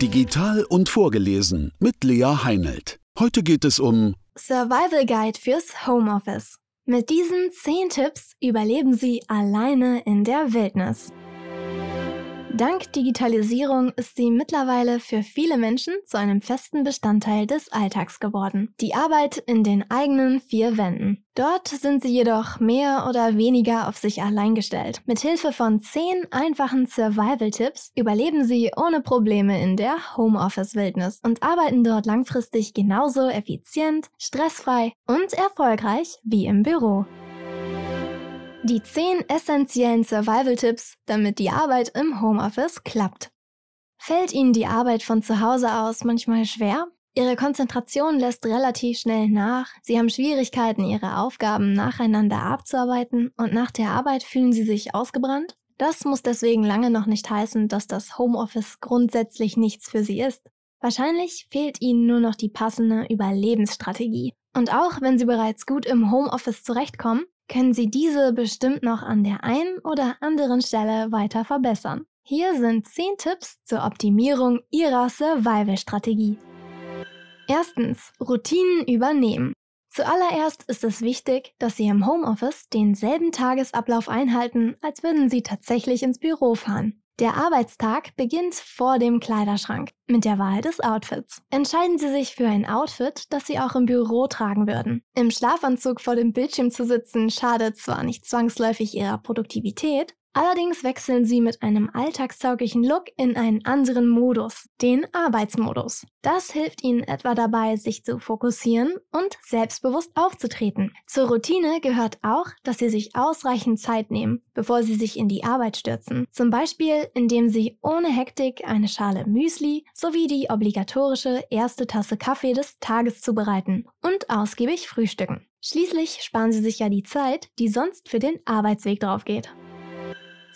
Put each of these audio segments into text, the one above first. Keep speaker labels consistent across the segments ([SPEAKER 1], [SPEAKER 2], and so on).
[SPEAKER 1] Digital und vorgelesen mit Lea Heinelt. Heute geht es um
[SPEAKER 2] Survival Guide fürs Homeoffice. Mit diesen 10 Tipps überleben Sie alleine in der Wildnis. Dank Digitalisierung ist sie mittlerweile für viele Menschen zu einem festen Bestandteil des Alltags geworden. Die Arbeit in den eigenen vier Wänden. Dort sind sie jedoch mehr oder weniger auf sich allein gestellt. Mit Hilfe von zehn einfachen Survival-Tipps überleben sie ohne Probleme in der Homeoffice-Wildnis und arbeiten dort langfristig genauso effizient, stressfrei und erfolgreich wie im Büro. Die 10 essentiellen Survival-Tipps, damit die Arbeit im Homeoffice klappt. Fällt Ihnen die Arbeit von zu Hause aus manchmal schwer? Ihre Konzentration lässt relativ schnell nach, Sie haben Schwierigkeiten, Ihre Aufgaben nacheinander abzuarbeiten und nach der Arbeit fühlen Sie sich ausgebrannt? Das muss deswegen lange noch nicht heißen, dass das Homeoffice grundsätzlich nichts für Sie ist. Wahrscheinlich fehlt Ihnen nur noch die passende Überlebensstrategie. Und auch wenn Sie bereits gut im Homeoffice zurechtkommen, können Sie diese bestimmt noch an der einen oder anderen Stelle weiter verbessern. Hier sind 10 Tipps zur Optimierung Ihrer Survival-Strategie. Erstens, Routinen übernehmen. Zuallererst ist es wichtig, dass Sie im Homeoffice denselben Tagesablauf einhalten, als würden Sie tatsächlich ins Büro fahren. Der Arbeitstag beginnt vor dem Kleiderschrank mit der Wahl des Outfits. Entscheiden Sie sich für ein Outfit, das Sie auch im Büro tragen würden. Im Schlafanzug vor dem Bildschirm zu sitzen schadet zwar nicht zwangsläufig Ihrer Produktivität, Allerdings wechseln sie mit einem alltagstauglichen Look in einen anderen Modus, den Arbeitsmodus. Das hilft ihnen etwa dabei, sich zu fokussieren und selbstbewusst aufzutreten. Zur Routine gehört auch, dass sie sich ausreichend Zeit nehmen, bevor sie sich in die Arbeit stürzen. Zum Beispiel, indem sie ohne Hektik eine Schale Müsli sowie die obligatorische erste Tasse Kaffee des Tages zubereiten und ausgiebig frühstücken. Schließlich sparen sie sich ja die Zeit, die sonst für den Arbeitsweg draufgeht.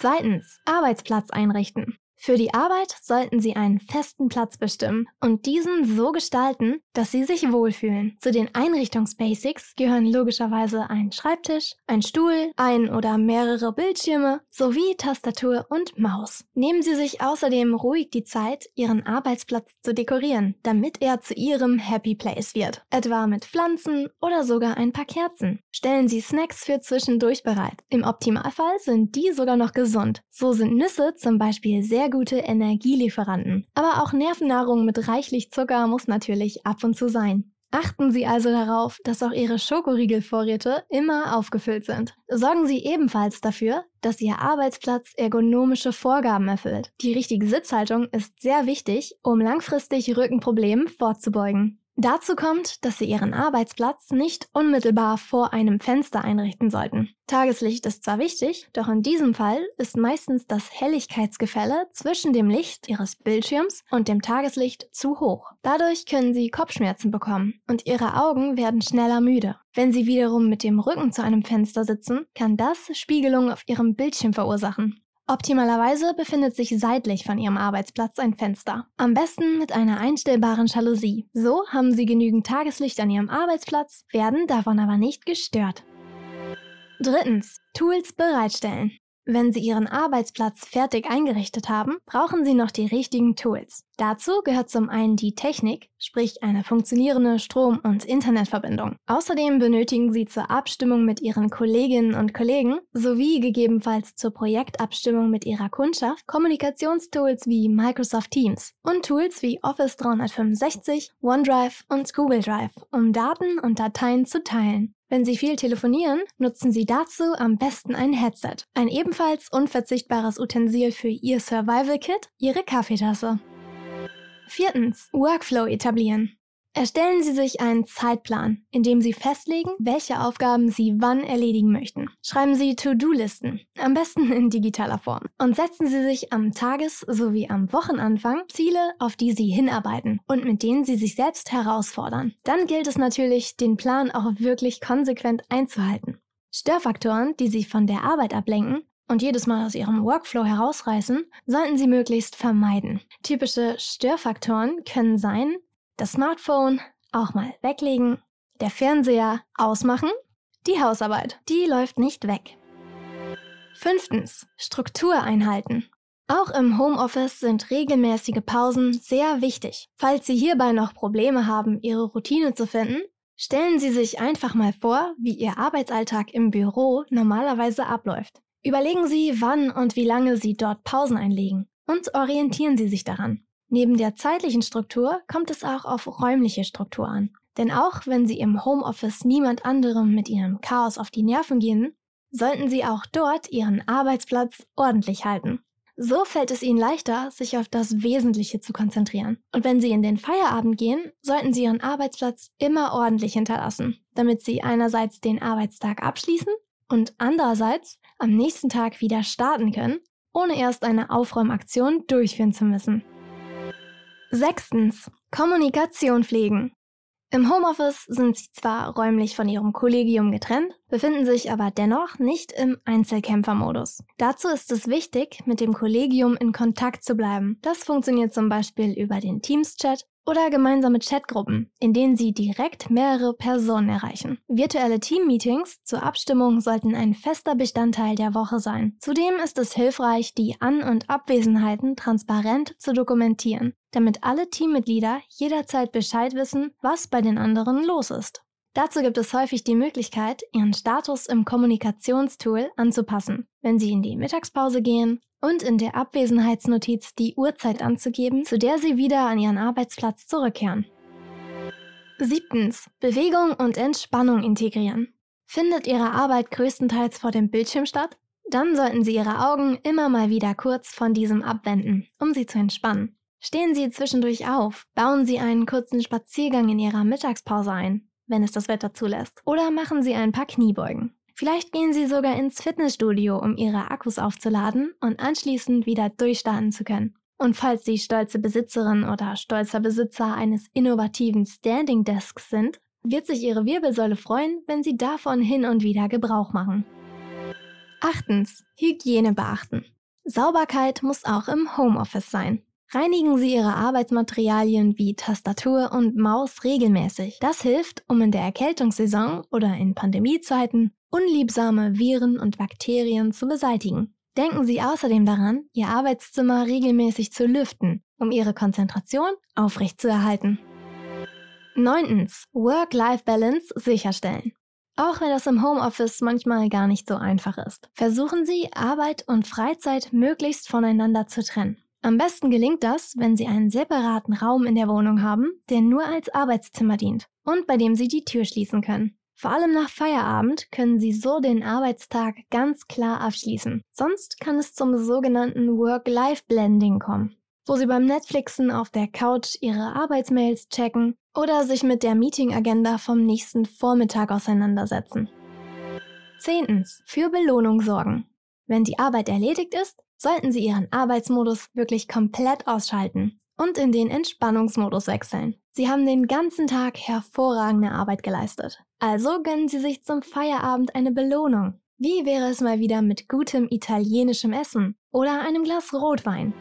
[SPEAKER 2] Zweitens, Arbeitsplatz einrichten. Für die Arbeit sollten Sie einen festen Platz bestimmen und diesen so gestalten, dass Sie sich wohlfühlen. Zu den Einrichtungsbasics gehören logischerweise ein Schreibtisch, ein Stuhl, ein oder mehrere Bildschirme sowie Tastatur und Maus. Nehmen Sie sich außerdem ruhig die Zeit, Ihren Arbeitsplatz zu dekorieren, damit er zu Ihrem Happy Place wird, etwa mit Pflanzen oder sogar ein paar Kerzen. Stellen Sie Snacks für zwischendurch bereit. Im Optimalfall sind die sogar noch gesund. So sind Nüsse zum Beispiel sehr gute Energielieferanten. Aber auch Nervennahrung mit reichlich Zucker muss natürlich ab und zu sein. Achten Sie also darauf, dass auch Ihre Schokoriegelvorräte immer aufgefüllt sind. Sorgen Sie ebenfalls dafür, dass Ihr Arbeitsplatz ergonomische Vorgaben erfüllt. Die richtige Sitzhaltung ist sehr wichtig, um langfristig Rückenproblemen vorzubeugen. Dazu kommt, dass Sie Ihren Arbeitsplatz nicht unmittelbar vor einem Fenster einrichten sollten. Tageslicht ist zwar wichtig, doch in diesem Fall ist meistens das Helligkeitsgefälle zwischen dem Licht Ihres Bildschirms und dem Tageslicht zu hoch. Dadurch können Sie Kopfschmerzen bekommen und Ihre Augen werden schneller müde. Wenn Sie wiederum mit dem Rücken zu einem Fenster sitzen, kann das Spiegelungen auf Ihrem Bildschirm verursachen. Optimalerweise befindet sich seitlich von Ihrem Arbeitsplatz ein Fenster. Am besten mit einer einstellbaren Jalousie. So haben Sie genügend Tageslicht an Ihrem Arbeitsplatz, werden davon aber nicht gestört. Drittens. Tools bereitstellen. Wenn Sie Ihren Arbeitsplatz fertig eingerichtet haben, brauchen Sie noch die richtigen Tools. Dazu gehört zum einen die Technik, sprich eine funktionierende Strom- und Internetverbindung. Außerdem benötigen Sie zur Abstimmung mit Ihren Kolleginnen und Kollegen sowie gegebenenfalls zur Projektabstimmung mit Ihrer Kundschaft Kommunikationstools wie Microsoft Teams und Tools wie Office 365, OneDrive und Google Drive, um Daten und Dateien zu teilen. Wenn Sie viel telefonieren, nutzen Sie dazu am besten ein Headset. Ein ebenfalls unverzichtbares Utensil für Ihr Survival Kit, Ihre Kaffeetasse. Viertens. Workflow etablieren. Erstellen Sie sich einen Zeitplan, in dem Sie festlegen, welche Aufgaben Sie wann erledigen möchten. Schreiben Sie To-Do-Listen, am besten in digitaler Form. Und setzen Sie sich am Tages- sowie am Wochenanfang Ziele, auf die Sie hinarbeiten und mit denen Sie sich selbst herausfordern. Dann gilt es natürlich, den Plan auch wirklich konsequent einzuhalten. Störfaktoren, die Sie von der Arbeit ablenken, und jedes Mal aus ihrem Workflow herausreißen, sollten Sie möglichst vermeiden. Typische Störfaktoren können sein, das Smartphone auch mal weglegen, der Fernseher ausmachen, die Hausarbeit, die läuft nicht weg. Fünftens, Struktur einhalten. Auch im Homeoffice sind regelmäßige Pausen sehr wichtig. Falls Sie hierbei noch Probleme haben, Ihre Routine zu finden, stellen Sie sich einfach mal vor, wie Ihr Arbeitsalltag im Büro normalerweise abläuft. Überlegen Sie, wann und wie lange Sie dort Pausen einlegen und orientieren Sie sich daran. Neben der zeitlichen Struktur kommt es auch auf räumliche Struktur an. Denn auch wenn Sie im Homeoffice niemand anderem mit Ihrem Chaos auf die Nerven gehen, sollten Sie auch dort Ihren Arbeitsplatz ordentlich halten. So fällt es Ihnen leichter, sich auf das Wesentliche zu konzentrieren. Und wenn Sie in den Feierabend gehen, sollten Sie Ihren Arbeitsplatz immer ordentlich hinterlassen, damit Sie einerseits den Arbeitstag abschließen und andererseits am nächsten Tag wieder starten können, ohne erst eine Aufräumaktion durchführen zu müssen. Sechstens. Kommunikation pflegen. Im Homeoffice sind sie zwar räumlich von ihrem Kollegium getrennt, befinden sich aber dennoch nicht im Einzelkämpfermodus. Dazu ist es wichtig, mit dem Kollegium in Kontakt zu bleiben. Das funktioniert zum Beispiel über den Teams-Chat oder gemeinsame Chatgruppen, in denen Sie direkt mehrere Personen erreichen. Virtuelle Team-Meetings zur Abstimmung sollten ein fester Bestandteil der Woche sein. Zudem ist es hilfreich, die An- und Abwesenheiten transparent zu dokumentieren, damit alle Teammitglieder jederzeit Bescheid wissen, was bei den anderen los ist. Dazu gibt es häufig die Möglichkeit, Ihren Status im Kommunikationstool anzupassen, wenn Sie in die Mittagspause gehen und in der Abwesenheitsnotiz die Uhrzeit anzugeben, zu der Sie wieder an Ihren Arbeitsplatz zurückkehren. Siebtens. Bewegung und Entspannung integrieren. Findet Ihre Arbeit größtenteils vor dem Bildschirm statt? Dann sollten Sie Ihre Augen immer mal wieder kurz von diesem abwenden, um sie zu entspannen. Stehen Sie zwischendurch auf, bauen Sie einen kurzen Spaziergang in Ihrer Mittagspause ein wenn es das Wetter zulässt. Oder machen Sie ein paar Kniebeugen. Vielleicht gehen Sie sogar ins Fitnessstudio, um Ihre Akkus aufzuladen und anschließend wieder durchstarten zu können. Und falls Sie stolze Besitzerin oder stolzer Besitzer eines innovativen Standing Desks sind, wird sich Ihre Wirbelsäule freuen, wenn Sie davon hin und wieder Gebrauch machen. Achtens. Hygiene beachten. Sauberkeit muss auch im Homeoffice sein. Reinigen Sie Ihre Arbeitsmaterialien wie Tastatur und Maus regelmäßig. Das hilft, um in der Erkältungssaison oder in Pandemiezeiten unliebsame Viren und Bakterien zu beseitigen. Denken Sie außerdem daran, Ihr Arbeitszimmer regelmäßig zu lüften, um Ihre Konzentration aufrechtzuerhalten. 9. Work-Life-Balance sicherstellen. Auch wenn das im Homeoffice manchmal gar nicht so einfach ist. Versuchen Sie, Arbeit und Freizeit möglichst voneinander zu trennen. Am besten gelingt das, wenn Sie einen separaten Raum in der Wohnung haben, der nur als Arbeitszimmer dient und bei dem Sie die Tür schließen können. Vor allem nach Feierabend können Sie so den Arbeitstag ganz klar abschließen. Sonst kann es zum sogenannten Work-Life-Blending kommen, wo Sie beim Netflixen auf der Couch Ihre Arbeitsmails checken oder sich mit der Meeting-Agenda vom nächsten Vormittag auseinandersetzen. Zehntens. Für Belohnung sorgen. Wenn die Arbeit erledigt ist, sollten Sie Ihren Arbeitsmodus wirklich komplett ausschalten und in den Entspannungsmodus wechseln. Sie haben den ganzen Tag hervorragende Arbeit geleistet. Also gönnen Sie sich zum Feierabend eine Belohnung. Wie wäre es mal wieder mit gutem italienischem Essen oder einem Glas Rotwein?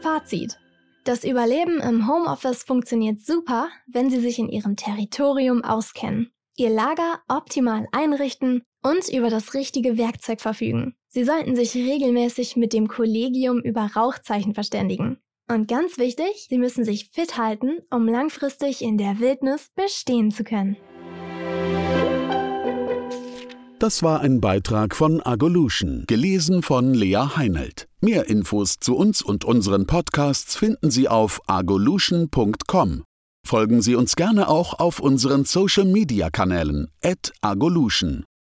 [SPEAKER 2] Fazit. Das Überleben im Homeoffice funktioniert super, wenn Sie sich in Ihrem Territorium auskennen, Ihr Lager optimal einrichten und über das richtige Werkzeug verfügen. Sie sollten sich regelmäßig mit dem Kollegium über Rauchzeichen verständigen. Und ganz wichtig, Sie müssen sich fit halten, um langfristig in der Wildnis bestehen zu können.
[SPEAKER 1] Das war ein Beitrag von Agolution, gelesen von Lea Heinelt. Mehr Infos zu uns und unseren Podcasts finden Sie auf agolution.com. Folgen Sie uns gerne auch auf unseren Social-Media-Kanälen at agolution.